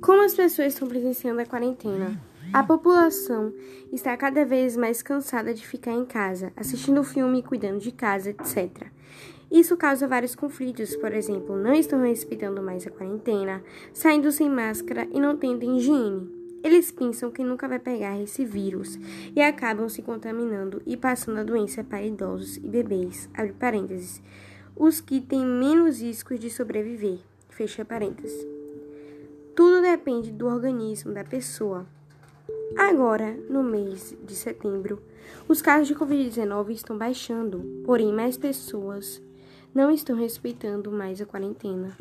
Como as pessoas estão presenciando a quarentena? A população está cada vez mais cansada de ficar em casa, assistindo filme, cuidando de casa, etc. Isso causa vários conflitos, por exemplo, não estão respeitando mais a quarentena, saindo sem máscara e não tendo higiene. Eles pensam que nunca vai pegar esse vírus e acabam se contaminando e passando a doença para idosos e bebês. Abre parênteses. Os que têm menos riscos de sobreviver. Fecha parênteses. Tudo depende do organismo da pessoa. Agora, no mês de setembro, os casos de Covid-19 estão baixando, porém, mais pessoas não estão respeitando mais a quarentena.